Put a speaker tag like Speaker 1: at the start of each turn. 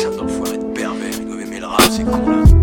Speaker 1: Certains enfoirés de pervers, ils doivent aimer le rap, c'est con là.